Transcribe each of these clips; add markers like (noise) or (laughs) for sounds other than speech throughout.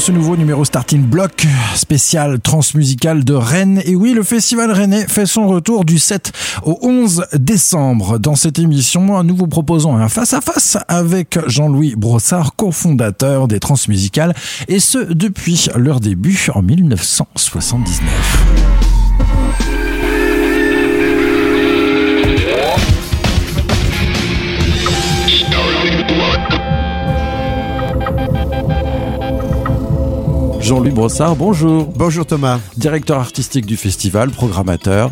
ce nouveau numéro Starting Block spécial transmusical de Rennes. Et oui, le festival rennais fait son retour du 7 au 11 décembre. Dans cette émission, nous vous proposons un face-à-face avec Jean-Louis Brossard, cofondateur des Transmusicales, et ce depuis leur début en 1979. Jean-Louis Brossard, bonjour. Bonjour Thomas. Directeur artistique du festival, programmateur.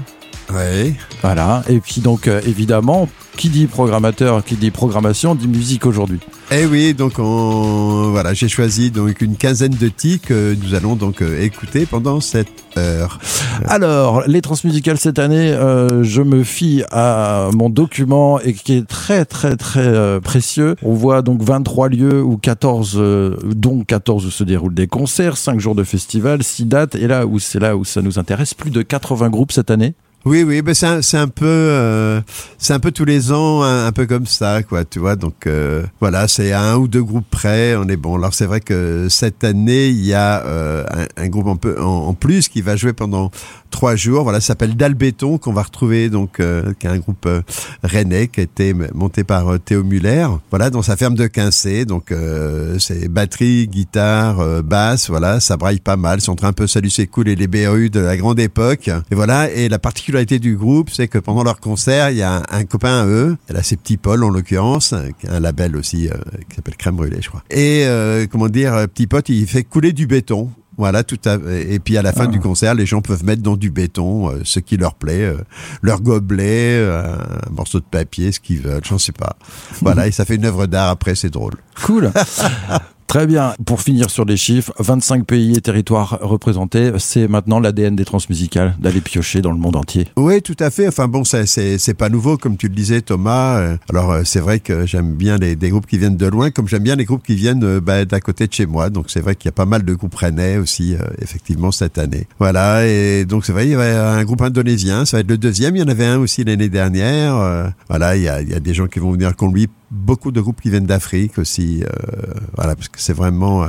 Oui. Voilà. Et puis donc, euh, évidemment, qui dit programmateur, qui dit programmation, dit musique aujourd'hui. Eh oui, donc on, voilà, j'ai choisi donc une quinzaine de titres que nous allons donc euh, écouter pendant cette heure. (laughs) Alors, les transmusicales cette année, euh, je me fie à mon document et qui est très très très euh, précieux. On voit donc 23 lieux où 14, euh, dont 14 où se déroulent des concerts, 5 jours de festival, 6 dates. Et là où c'est là où ça nous intéresse, plus de 80 groupes cette année. Oui, oui, ben c'est un, peu, euh, c'est un peu tous les ans, un, peu comme ça, quoi, tu vois. Donc euh, voilà, c'est un ou deux groupes près, on est bon. Alors c'est vrai que cette année, il y a euh, un, groupe un peu en, en plus qui va jouer pendant trois jours. Voilà, ça s'appelle Dalbéton qu'on va retrouver donc, euh, qui est un groupe euh, rennais qui a été monté par euh, Théo Muller. Voilà, dans sa ferme de Quincé. Donc euh, c'est batterie, guitare, euh, basse. Voilà, ça braille pas mal. C'est entre un peu Salut c'est cool et les BRU de la grande époque. Et voilà, et la particularité du groupe, c'est que pendant leur concert, il y a un, un copain à eux. Là, c'est Petit Paul en l'occurrence, un label aussi qui s'appelle Crème Brûlée, je crois. Et comment dire, Petit Pote, il fait couler du béton. Voilà, tout à, et puis à la fin Ah. du concert, les gens peuvent mettre dans du béton euh, ce qui leur plaît, euh, leur gobelet, euh, un morceau de papier, ce qu'ils veulent, j'en sais pas. Voilà, (laughs) et ça fait une œuvre d'art après, c'est drôle. Cool. (laughs) Très bien. Pour finir sur les chiffres, 25 pays et territoires représentés, c'est maintenant l'ADN des transmusicales d'aller piocher dans le monde entier. Oui, tout à fait. Enfin bon, c'est pas nouveau, comme tu le disais, Thomas. Euh, Alors euh, c'est vrai que j'aime bien les, des groupes qui viennent de loin, comme j'aime bien les groupes qui viennent euh, bah, d'à côté de chez moi. Donc c'est vrai qu'il y a pas mal de groupes rennais aussi, effectivement, cette année. Voilà, et donc c'est vrai, il y avait un groupe indonésien, ça va être le deuxième. Il y en avait un aussi l'année dernière. Voilà, il y a, il y a des gens qui vont venir conduire beaucoup de groupes qui viennent d'Afrique aussi. euh, voilà, parce que c'est vraiment, euh,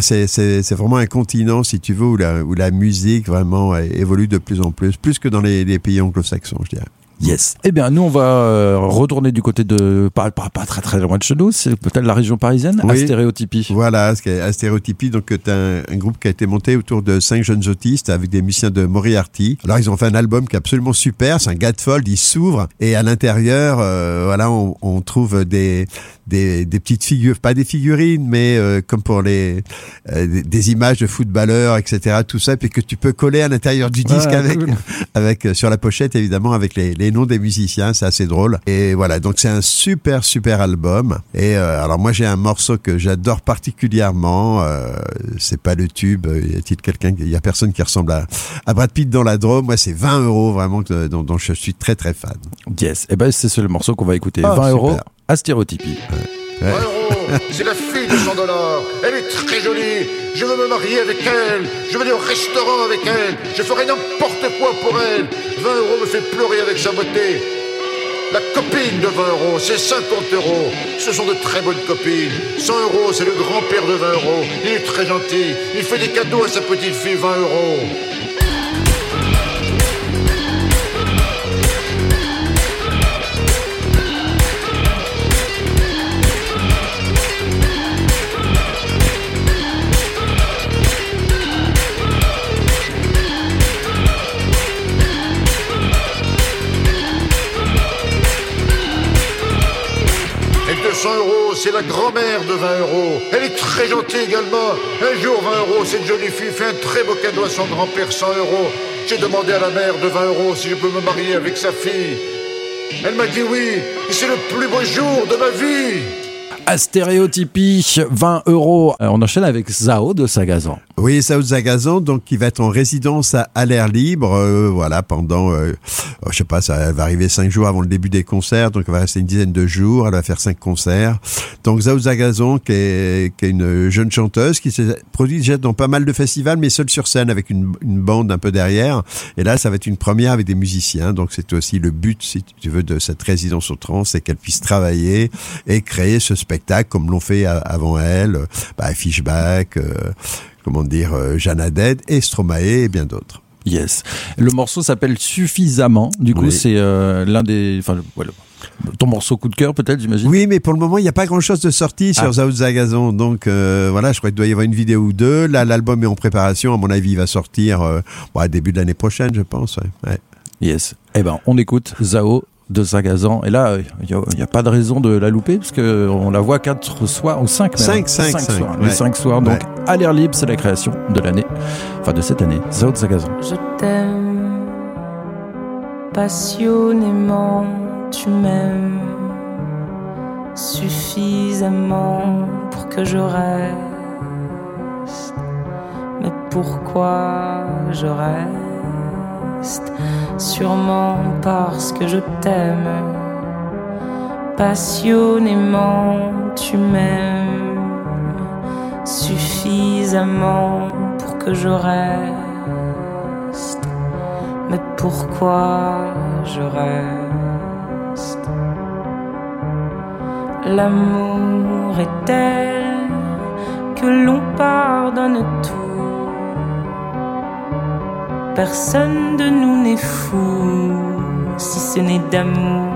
c'est vraiment un continent, si tu veux, où la où la musique vraiment euh, évolue de plus en plus, plus que dans les, les pays anglo-saxons, je dirais. Yes. Eh bien, nous, on va euh, retourner du côté de, pas, pas, pas très très loin de chez nous, c'est peut-être la région parisienne, Oui. stéréotypie. Voilà, ce qui est à stéréotypie, donc tu un, un groupe qui a été monté autour de cinq jeunes autistes avec des musiciens de Moriarty. Alors ils ont fait un album qui est absolument super, c'est un gatefold, il s'ouvre et à l'intérieur, euh, voilà, on, on trouve des, des des petites figures, pas des figurines, mais euh, comme pour les euh, des, des images de footballeurs, etc. Tout ça, puis que tu peux coller à l'intérieur du disque Ah, avec cool. (laughs) avec euh, sur la pochette évidemment avec les, les noms des musiciens, c'est assez drôle. Et voilà, donc c'est un super super album. Et euh, alors moi j'ai un morceau que j'adore particulièrement. Euh, c'est pas le tube. Y a-t-il quelqu'un Il y a personne qui ressemble à, à Brad Pitt dans la Drôme. Moi c'est 20 euros vraiment que- dont, dont je suis très très fan. Yes. Eh ben, c'est ce le morceau qu'on va écouter. Ah, 20 euros à stéréotypie. 20 euros, c'est la fille de très jolie. Je veux me marier avec elle. Je veux aller au restaurant avec elle. Je ferai n'importe quoi pour elle. 20 euros me fait pleurer avec sa beauté. La copine de 20 euros, c'est 50 euros. Ce sont de très bonnes copines. 100 euros, c'est le grand-père de 20 euros. Il est très gentil. Il fait des cadeaux à sa petite fille, 20 euros. C'est la grand-mère de 20 euros. Elle est très gentille également. Un jour, 20 euros, cette jolie fille fait un très beau cadeau à son grand-père, 100 euros. J'ai demandé à la mère de 20 euros si je peux me marier avec sa fille. Elle m'a dit oui, et c'est le plus beau jour de ma vie. À stéréotypie, 20 euros. Euh, On enchaîne avec Zao de Sagazan. Oui, Saoud Zagazan, donc qui va être en résidence à, l'air libre, euh, voilà, pendant, euh, oh, je sais pas, ça va arriver cinq jours avant le début des concerts, donc elle va rester une dizaine de jours, elle va faire cinq concerts. Donc Saoud Zagazan, qui est, qui est une jeune chanteuse, qui s'est produite déjà dans pas mal de festivals, mais seule sur scène avec une, une, bande un peu derrière. Et là, ça va être une première avec des musiciens, donc c'est aussi le but, si tu veux, de cette résidence au trans, c'est qu'elle puisse travailler et créer ce spectacle comme l'ont fait avant elle, bah, Fishback. Euh, comment dire, euh, Jeanne et Stromae et bien d'autres. Yes. Le morceau s'appelle Suffisamment. Du coup, c'est euh, l'un des. Enfin, voilà. Ton morceau coup de cœur, peut-être, j'imagine? Oui, mais pour le moment, il n'y a pas grand-chose de sorti sur ah. Zagazon. Donc, euh, voilà, je crois qu'il doit y avoir une vidéo ou deux. Là, l'album est en préparation. À mon avis, il va sortir euh, début de l'année prochaine, je pense. Ouais. Yes. Eh ben, on écoute Zao de Sagazan. Et là, il n'y a, pas de raison de la louper, parce qu'on la voit quatre soirs, ou cinq même. Cinq, cinq, cinq, soirs. Les cinq soirs. Donc, à l'air libre, c'est la création de l'année, enfin de cette année. Zao de Sagazan. Je t'aime passionnément, tu m'aimes suffisamment pour que je reste. Mais pourquoi je Sûrement parce que je t'aime. Passionnément, tu m'aimes suffisamment pour que je reste. Mais pourquoi je reste? L'amour est tel que l'on pardonne tout Personne de nous n'est fou si ce n'est d'amour.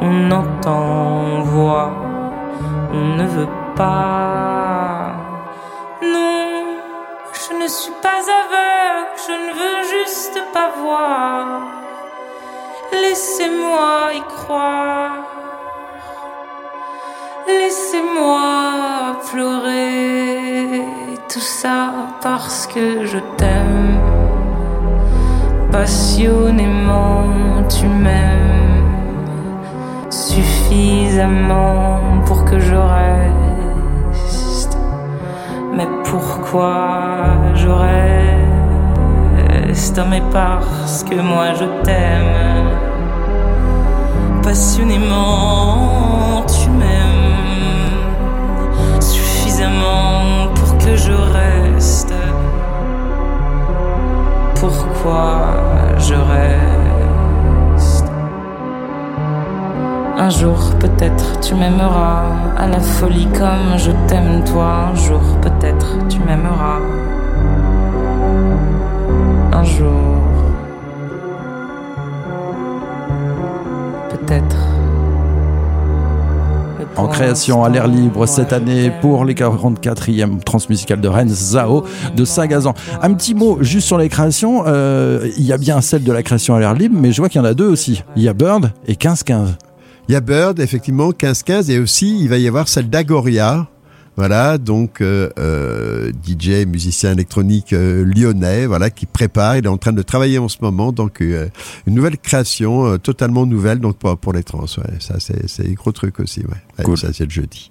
On entend, on voit, on ne veut pas. Non, je ne suis pas aveugle, je ne veux juste pas voir. Laissez-moi y croire. Laissez-moi pleurer tout ça parce que je t'aime passionnément tu m'aimes suffisamment pour que je reste. Mais pourquoi je reste? Mais parce que moi je t'aime passionnément tu m'aimes suffisamment pour que je reste pourquoi je reste. Un jour peut-être tu m'aimeras à la folie comme je t'aime toi. Un jour peut-être tu m'aimeras. Un jour. En création à l'air libre cette année pour les 44e transmusicales de Rennes, Zao de Sagazan. Un petit mot juste sur les créations. Euh, il y a bien celle de la création à l'air libre, mais je vois qu'il y en a deux aussi. Il y a Bird et 15-15. Il y a Bird, effectivement, 15-15, et aussi il va y avoir celle d'Agoria, voilà, donc euh, euh DJ, musicien électronique euh, lyonnais, voilà, qui prépare, il est en train de travailler en ce moment, donc euh, une nouvelle création totalement nouvelle, donc pour, pour les trans. Ouais, ça c'est c'est gros truc aussi, ouais. Cool. ça c'est le jeudi.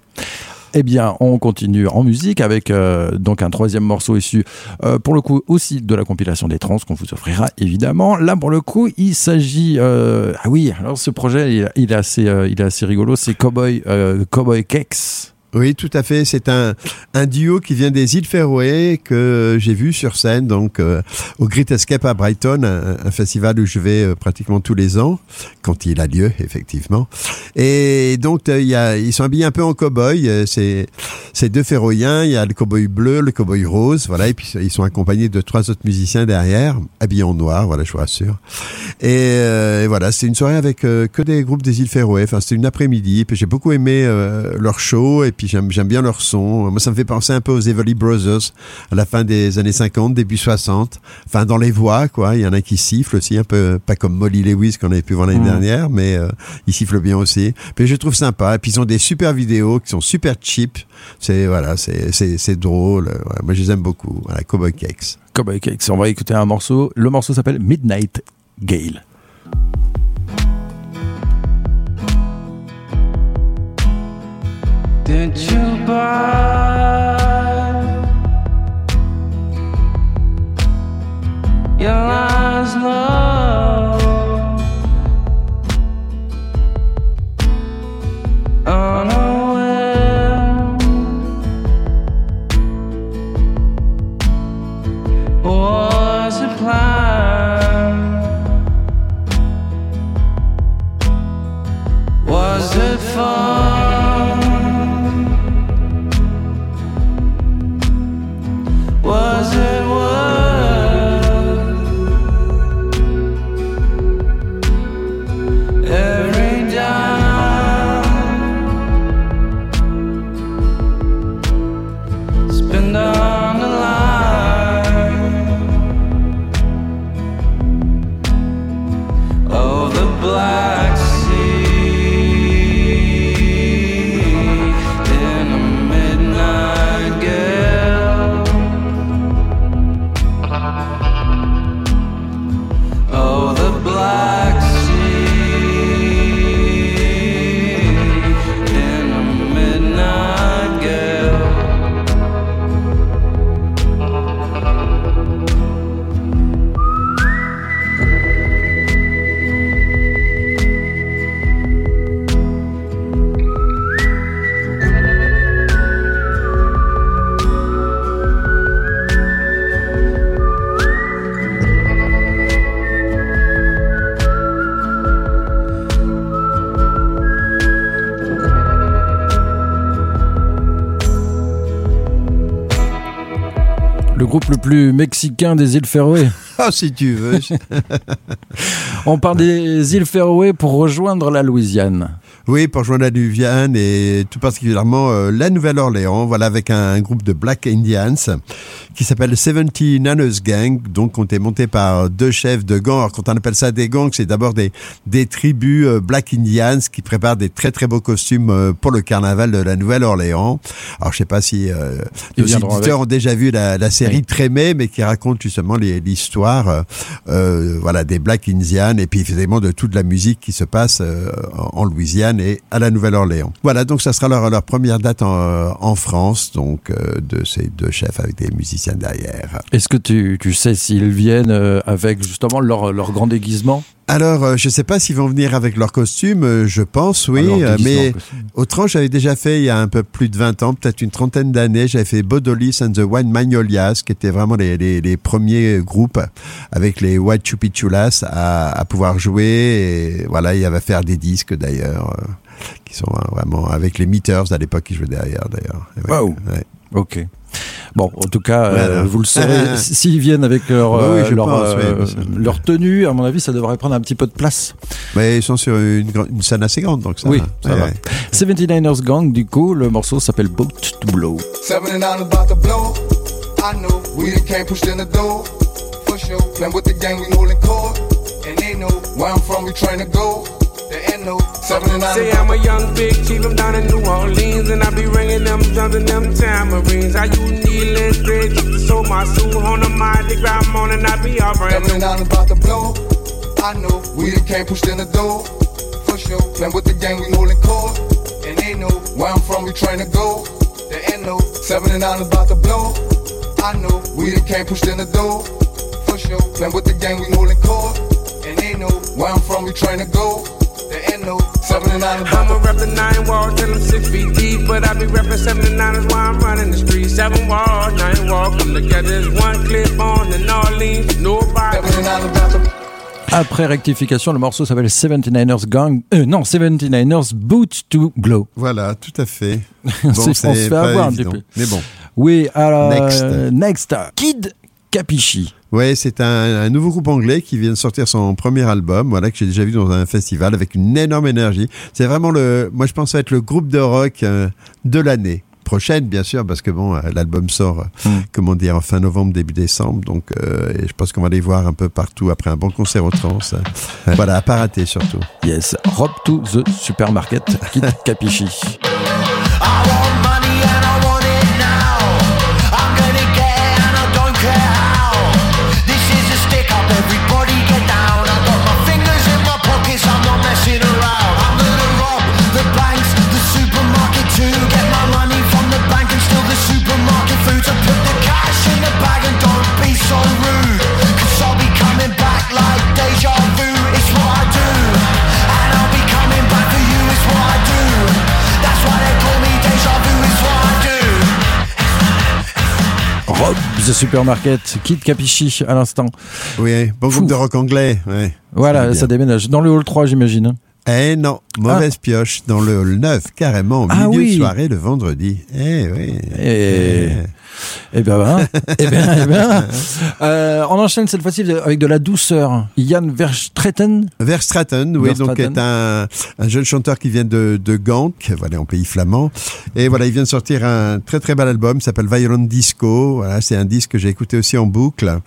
Eh bien, on continue en musique avec donc un troisième morceau issu, euh, pour le coup aussi de la compilation des trans qu'on vous offrira évidemment. Là, pour le coup, il s'agit, ah oui, alors ce projet, il, il est assez, il est assez rigolo. C'est Cowboy, Cowboy Cakes. Oui, tout à fait. C'est un, un duo qui vient des îles Féroé que j'ai vu sur scène donc euh, au Great Escape à Brighton, un, festival où je vais euh, pratiquement tous les ans quand il a lieu effectivement. Et donc euh, y a, ils sont habillés un peu en cow-boy. C'est c'est deux Féroïens. Il y a le cow-boy bleu, le cow-boy rose, voilà. Et puis ils sont accompagnés de trois autres musiciens derrière, habillés en noir, voilà, je vous rassure. Et, voilà, c'est une soirée avec que des groupes des îles Féroé. Enfin, c'était une après-midi. Puis j'ai beaucoup aimé leur show et puis j'aime, bien leur son. Moi, ça me fait penser un peu aux Everly Brothers à la fin des années 50, début 60. Enfin, dans les voix, quoi. Il y en a qui sifflent aussi, un peu, pas comme Molly Lewis qu'on avait pu voir l'année mmh. dernière, mais euh, ils sifflent bien aussi. Mais je trouve sympa. Et puis, ils ont des super vidéos qui sont super cheap. C'est, voilà, c'est, c'est, drôle. Moi, je les aime beaucoup. Voilà, Cowboy Cakes. Cowboy Cakes. On va écouter un morceau. Le morceau s'appelle Midnight Gale. Did you buy your lies, love? Unaware what le plus mexicain des îles Féroé. (laughs) Ah, si tu veux. (laughs) On part des îles Féroé pour rejoindre la Louisiane. Oui, pour rejoindre la Louisiane et tout particulièrement euh, la Nouvelle-Orléans, voilà, avec un, groupe de Black Indians qui s'appelle 70 Nanos Gang, donc on est monté par deux chefs de gang. Alors quand on appelle ça des gangs, c'est d'abord des, des tribus euh, Black Indians qui préparent des très très beaux costumes euh, pour le carnaval de la Nouvelle-Orléans. Alors je sais pas si euh, les auditeurs ont déjà vu la, la série Trémé, mais qui raconte justement l'histoire euh, voilà, des Black Indians et puis évidemment de toute la musique qui se passe en Louisiane et à la Nouvelle-Orléans. Voilà, donc ça sera leur, leur première date en, en France, donc euh, de ces deux chefs avec des musiciens derrière. Est-ce que tu, tu sais s'ils viennent euh, avec justement leur, leur grand déguisement? Alors, euh, je ne sais pas s'ils vont venir avec leur costume, euh, je pense, oui, euh, mais autrement, j'avais déjà fait il y a un peu plus de 20 ans, peut-être une trentaine d'années, j'avais fait Bodolis and the Wine Magnolias, qui étaient vraiment les, les, les premiers groupes avec les White Chupichulas à, à pouvoir jouer, et voilà, il y avait à faire des disques d'ailleurs, qui sont vraiment avec les Meters à l'époque qui jouaient derrière d'ailleurs. Wow. Ouais. Ok. Bon, en tout cas, euh, vous le saurez, (laughs) s'ils viennent avec leur, oui, euh, leur, pense, euh, oui, leur, tenue, à mon avis, ça devrait prendre un petit peu de place. Mais ils sont sur une, une scène assez grande, donc ça oui, va. Ça va. 79ers Gang, du coup, le morceau s'appelle Boat to Blow. 79 about to blow. I know we can't push in the door. For sure, playing with the gang, we holding court. And they know where I'm from, we trying to go. Say I'm a young big chief, I'm down in New Orleans, and I be ringing them drums and them tamarines. I use needless to sow my soul on the mind, they grab on and I be offering. Stepping out about to blow. I know we can't push in the door. For sure, playing with the gang, we holding court. And they know where I'm from, we trying to go. There ain't no seven and nine about to blow. I know we can't push in the door. For sure, playing with the gang, we holding court. And they know where I'm from, we trying to go. I'ma rep the nine walls till I'm six feet deep, but I be reppin' 79 is why I'm running the street. Seven walls, nine walls, come together as one clip on the Orleans, nobody. Après rectification, le morceau s'appelle 79ers Gang. Euh, non, 79ers Boot to Glow. Voilà, tout à fait. (laughs) bon, c'est on se fait avoir évident. un petit peu. Mais bon. Oui, alors. Next. Euh, next. Kid Capichi. Ouais, c'est un, un, nouveau groupe anglais qui vient de sortir son premier album, voilà que j'ai déjà vu dans un festival avec une énorme énergie. C'est vraiment le, moi je pense être le groupe de rock euh, de l'année prochaine, bien sûr, parce que bon, euh, l'album sort, mm. comment dire, en fin novembre, début décembre, donc euh, je pense qu'on va les voir un peu partout après un bon concert au trans. (laughs) voilà, à pas rater surtout. Yes, Rob to the Supermarket, Kit (laughs) Capichi. rude Cause I'll be The Supermarket, Kid Capichi à l'instant. Oui, bon Fou. groupe de rock anglais. Ouais. Voilà, ça déménage. Dans le hall 3, j'imagine. hein. Eh non, mauvaise pioche dans le hall 9, carrément, au Ah milieu oui. de soirée le vendredi. Eh oui. Et... Eh. Eh ben, ben, eh ben, eh. Euh, on enchaîne cette fois-ci avec de la douceur. Yann Verstraeten. Verstraeten, oui, donc est un, un jeune chanteur qui vient de, de Gand, voilà, en pays flamand. Et voilà, il vient de sortir un très très bel album, s'appelle Violent Disco. Voilà, c'est un disque que j'ai écouté aussi en boucle.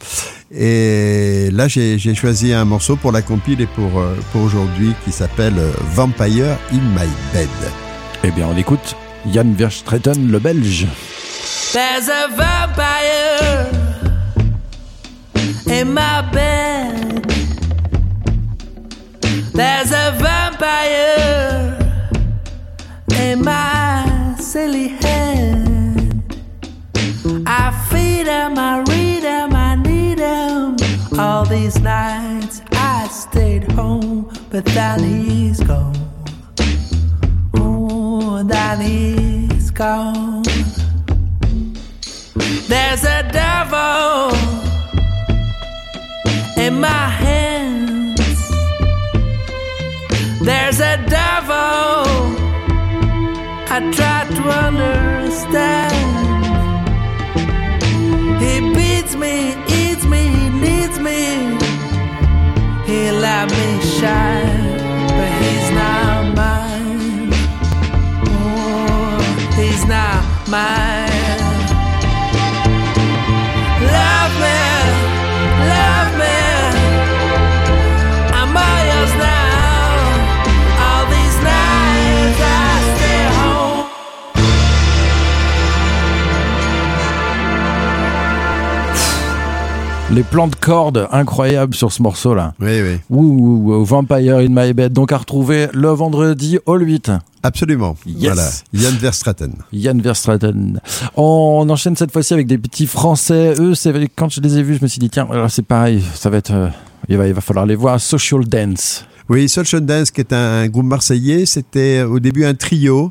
Et là, j'ai choisi un morceau pour la compile et pour, euh, pour aujourd'hui qui s'appelle euh, Vampire in My Bed. Eh bien, on écoute Yann Verstraeten, le Belge. There's a vampire in my bed. There's a vampire in my silly head. I feed him, I read him, I need him. All these nights I stayed home, but then he's gone. Oh, then he's gone. There's a devil in my hands. There's a devil I try to understand. He beats me, eats me, needs me. He let me shine, but he's not mine. Oh, he's not mine. Les plans de cordes incroyables sur ce morceau-là. Oui, oui, Ouh, ouh, Vampire in My Bed, donc à retrouver le vendredi au 8. absolument. Yes. Voilà, Yann Verstraeten. Yann Verstraeten. On enchaîne cette fois-ci avec des petits Français. Eux, c'est quand je les ai vus, je me suis dit tiens, alors c'est pareil, ça va être, euh, il va, il va falloir les voir. Social Dance. Oui, Social Dance, qui est un, un groupe marseillais, c'était au début un trio.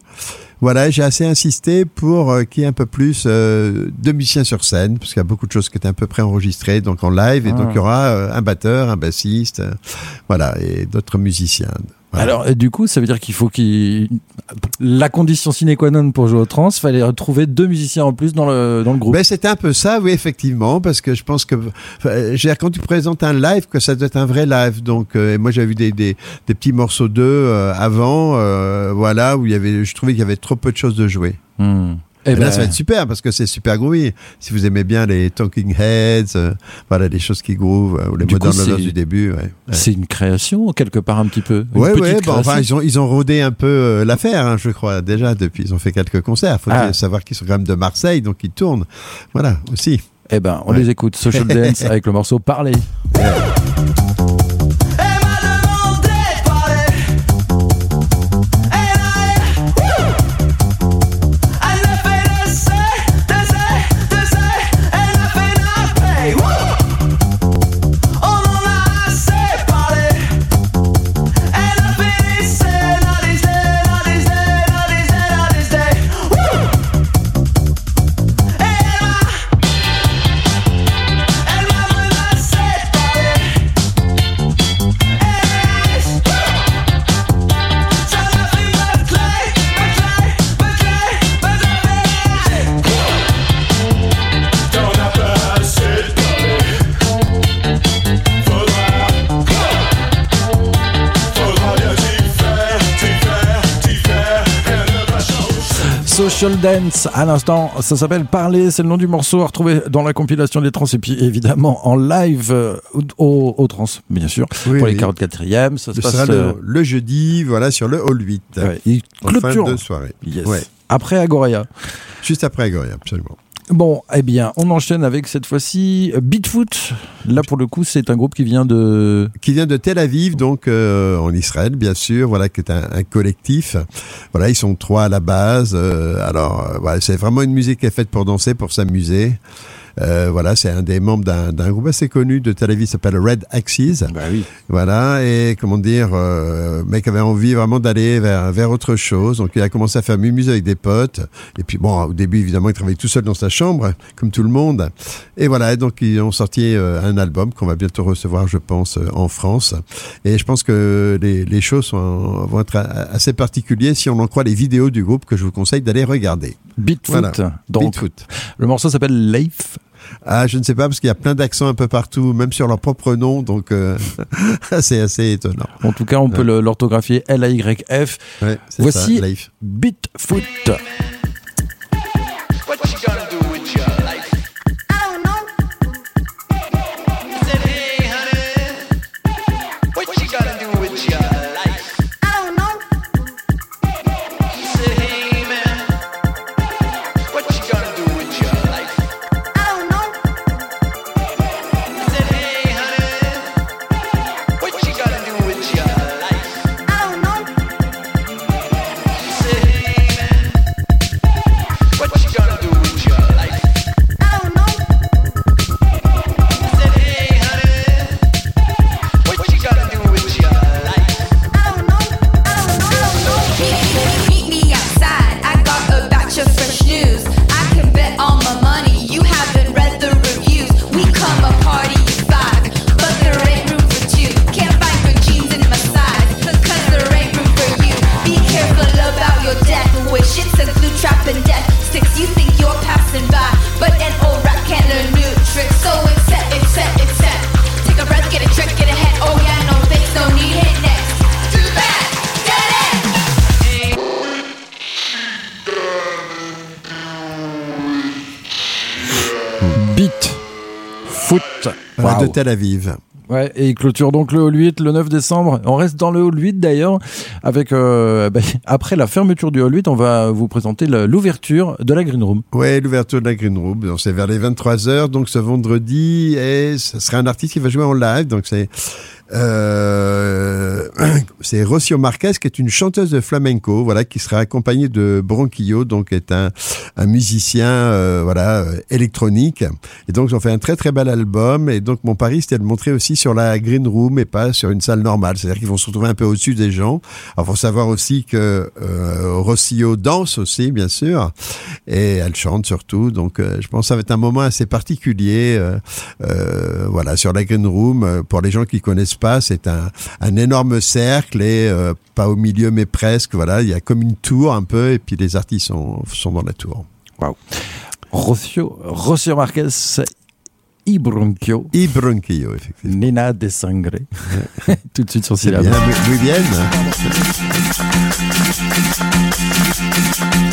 Voilà, j'ai assez insisté pour euh, qu'il y ait un peu plus euh, de musiciens sur scène, parce qu'il y a beaucoup de choses qui étaient un peu préenregistrées, donc en live, et Ah. donc il y aura euh, un batteur, un bassiste, euh, voilà, et d'autres musiciens. Voilà. Alors, et du coup, ça veut dire qu'il faut qu'il. La condition sine qua non pour jouer au trans, fallait retrouver deux musiciens en plus dans le, dans le groupe. Ben, c'était un peu ça, oui, effectivement, parce que je pense que enfin, quand tu présentes un live, que ça doit être un vrai live. Donc, euh, moi, j'avais vu des, des, des petits morceaux d'eux euh, avant, euh, voilà, où il y avait, je trouvais qu'il y avait trop peu de choses de jouer. Hmm. Eh Et là, ben, ça va être super parce que c'est super groovy. Si vous aimez bien les Talking Heads, euh, voilà, les choses qui groove, euh, ou les Du coup, Modern Lovers du début. Ouais, ouais. c'est une création, quelque part, un petit peu. Ouais, bon, enfin, ils ont, ils ont rodé un peu euh, l'affaire, hein, je crois, déjà, depuis. Ils ont fait quelques concerts. Faut Ah. savoir qu'ils sont quand même de Marseille, donc ils tournent. Voilà, aussi. Eh ben, on Ouais. les écoute. Social (laughs) Dance avec le morceau Parler. Changer. Social Dance, à l'instant, ça s'appelle Parler, c'est le nom du morceau à retrouver dans la compilation des trans et puis évidemment en live euh, au, au trans, bien sûr, Oui, pour les oui. 44e. Ça se passe sera euh, le, le jeudi, voilà, sur le hall 8. ouais, il en fin clôture. de soirée. Yes. Ouais. Après Agoria. Juste après Agoria, absolument. Bon, eh bien, on enchaîne avec cette fois-ci euh, Beatfoot. Là, pour le coup, c'est un groupe qui vient de. Qui vient de Tel Aviv, donc euh, en Israël, bien sûr, voilà, qui est un, collectif. Voilà, ils sont trois à la base. euh, alors, voilà, c'est vraiment une musique qui est faite pour danser, pour s'amuser. Euh, voilà, c'est un des membres d'un groupe assez connu de Tel Aviv, qui s'appelle Red Axis. Bah oui. Voilà, et comment dire, euh, le mec avait envie vraiment d'aller vers, vers autre chose. Donc il a commencé à faire mumuse avec des potes. Et puis bon, au début, évidemment, il travaillait tout seul dans sa chambre, comme tout le monde. Et voilà, donc ils ont sorti euh, un album qu'on va bientôt recevoir, je pense, en France. Et je pense que les, les choses sont, vont être assez particulières si on en croit les vidéos du groupe que je vous conseille d'aller regarder. Beatfoot. Voilà. Donc, Beatfoot. le morceau s'appelle Leif. Ah, je ne sais pas, parce qu'il y a plein d'accents un peu partout, même sur leur propre nom, donc euh, (laughs) c'est assez étonnant. En tout cas, on peut l'orthographier L-A-Y-F. Ouais, Voici ça. Beatfoot. Tel Aviv. Ouais, et il clôture donc le Hall 8 le 9 décembre. On reste dans le Hall 8 d'ailleurs, avec euh, ben, (laughs) après la fermeture du Hall 8, on va vous présenter l'ouverture de la Green Room. Ouais, l'ouverture de la Green Room, c'est vers les 23h, donc ce vendredi, et ce sera un artiste qui va jouer en live, donc c'est euh, (clears throat) c'est Rocio Marquez qui est une chanteuse de flamenco, voilà, qui sera accompagnée de Bronquillo, donc est un, un musicien, euh, voilà, euh, électronique, et donc ils ont fait un très très bel album, et donc mon pari c'était de montrer aussi sur la Green Room et pas sur une salle normale, c'est-à-dire qu'ils vont se retrouver un peu au-dessus des gens. Alors faut savoir aussi que euh, Rocio danse aussi, bien sûr, et elle chante surtout. Donc, euh, je pense que ça va être un moment assez particulier. euh, euh, voilà, sur la Green Room, pour les gens qui connaissent pas, c'est un, un énorme cercle et euh, pas au milieu, mais presque. Voilà, il y a comme une tour un peu, et puis les artistes sont, sont dans la tour. Waouh. Rocio, Rocio Marquez, y Bronchio, effectivement. Nena de Sangre. (laughs) Tout de suite sur C'est Syllab. bien, bien.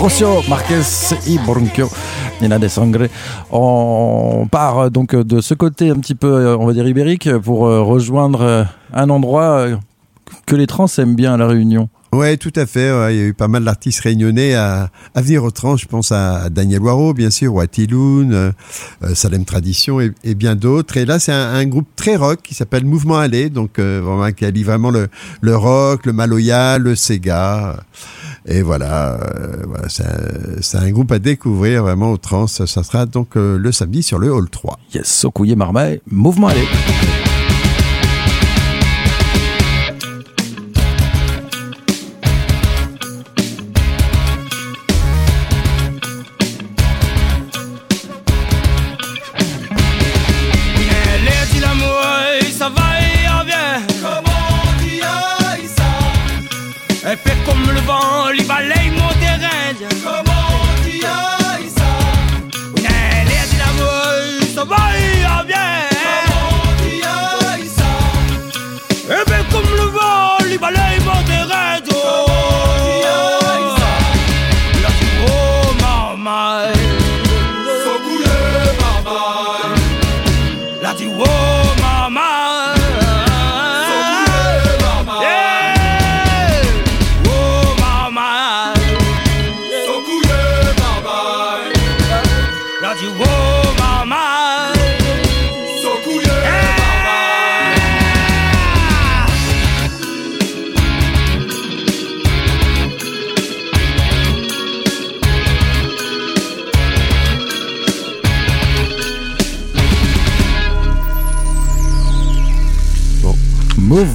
Rocio Marquez y. Nena de Sangre. On part euh, donc de ce côté un petit peu, euh, on va dire ibérique, pour euh, rejoindre un endroit que les trans aiment bien à La Réunion. Ouais, tout à fait. Il y a eu pas mal d'artistes réunionnais à, venir au trans. Je pense à Daniel Waro, bien sûr, ou à Tiloun, Salem Tradition et, bien d'autres. Et là, c'est un, groupe très rock qui s'appelle Mouvement Allé, donc vraiment qui allie vraiment le, le rock, le maloya, le Sega. Et voilà, euh, voilà c'est un, groupe à découvrir vraiment au trans. Ça sera donc euh, le samedi sur le Hall 3. Yes, Sokouye Marmaille, mouvement allez.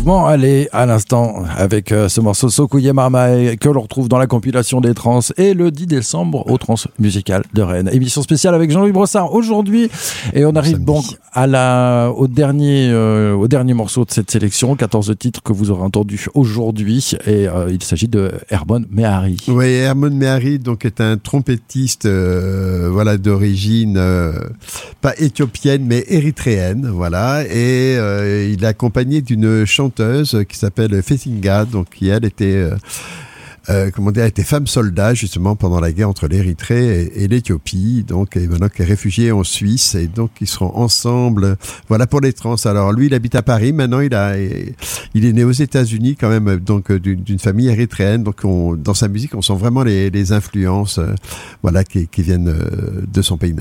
Mouvement Allez à l'instant avec euh, ce morceau Sokuye Marmae que l'on retrouve dans la compilation des trans et le 10 décembre au trans musical de Rennes. Émission spéciale avec Jean-Louis Brossard aujourd'hui et on arrive donc à la au dernier euh, au dernier morceau de cette sélection, 14 titres que vous aurez entendus aujourd'hui et euh, il s'agit de Hermon Mehari. Oui, Hermon Mehari donc est un trompettiste, euh, voilà, d'origine pas éthiopienne mais érythréenne, voilà, et il est accompagné d'une chanteuse qui s'appelle Fesinga, donc qui elle était euh, euh, comment dire, était femme soldat justement pendant la guerre entre l'Érythrée et, l'Éthiopie, donc et maintenant qui est réfugié en Suisse et donc ils seront ensemble. Voilà pour les trans. Alors lui, il habite à Paris. Maintenant, il a, il est né aux États-Unis quand même, donc euh, d'une famille érythréenne. Donc on, dans sa musique, on sent vraiment les, influences, voilà, qui, qui viennent de son pays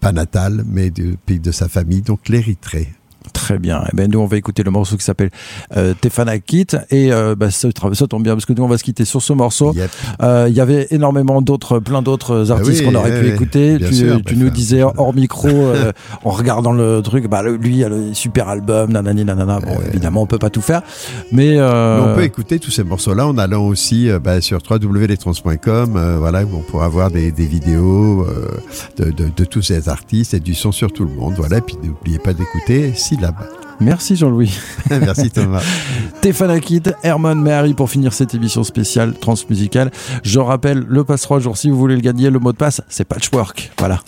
pas natal, mais du pays de sa famille, donc l'Érythrée. Très bien. Eh ben, nous, on va écouter le morceau qui s'appelle euh, Tefanakit. Et euh, bah, ça, ça tombe bien parce que nous, on va se quitter sur ce morceau. Yep. Euh, Il y avait énormément d'autres, plein d'autres artistes oui, qu'on aurait pu écouter. Tu, sûr, tu bah, nous disais hors micro, euh, (laughs) en regardant le truc, bah, lui, il a le super album, nanani, nanana. Bon, évidemment, on peut pas tout faire. Mais, euh, Mais on peut écouter tous ces morceaux-là en allant aussi euh, bah, sur www.lestrans.com, euh, voilà, où on pourra voir des, des vidéos euh, de, de, de tous ces artistes et du son sur tout le monde. Voilà, et puis n'oubliez pas d'écouter Merci Jean-Louis. (laughs) Merci Thomas. Tefanakit, Herman Mehari pour finir cette émission spéciale transmusicale. Je rappelle le passe 3 jours si vous voulez le gagner. Le mot de passe, c'est Patchwork. Voilà.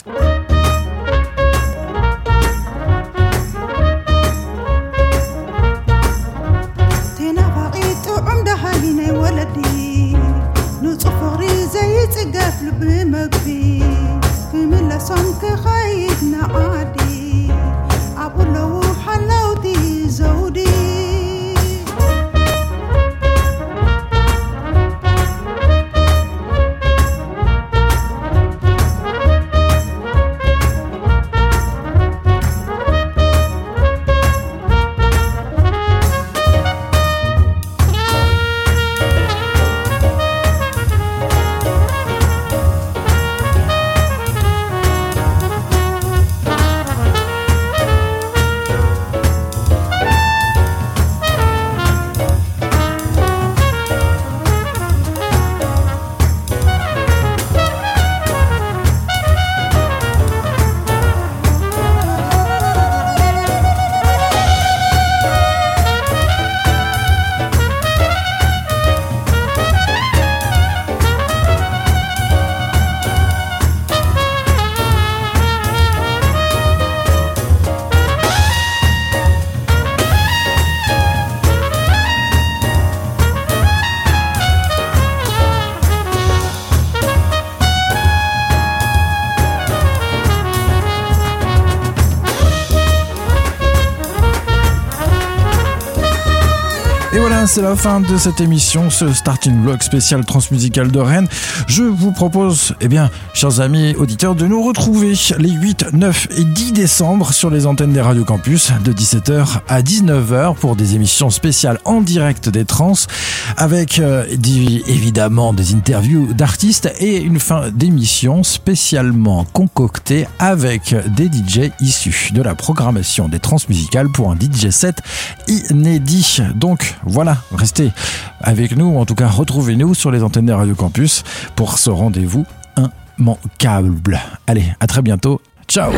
Et voilà, c'est la fin de cette émission, ce starting block spécial transmusical de Rennes. Je vous propose, eh bien, chers amis auditeurs, de nous retrouver les 8, 9 et 10 décembre sur les antennes des Radio Campus de 17h à 19h pour des émissions spéciales en direct des trans avec euh, évidemment des interviews d'artistes et une fin d'émission spécialement concoctée avec des DJ issus de la programmation des transmusicales pour un DJ set inédit. Donc voilà, restez avec nous, en tout cas retrouvez-nous sur les antennes des Radio Campus pour ce rendez-vous immanquable. Allez, à très bientôt. Ciao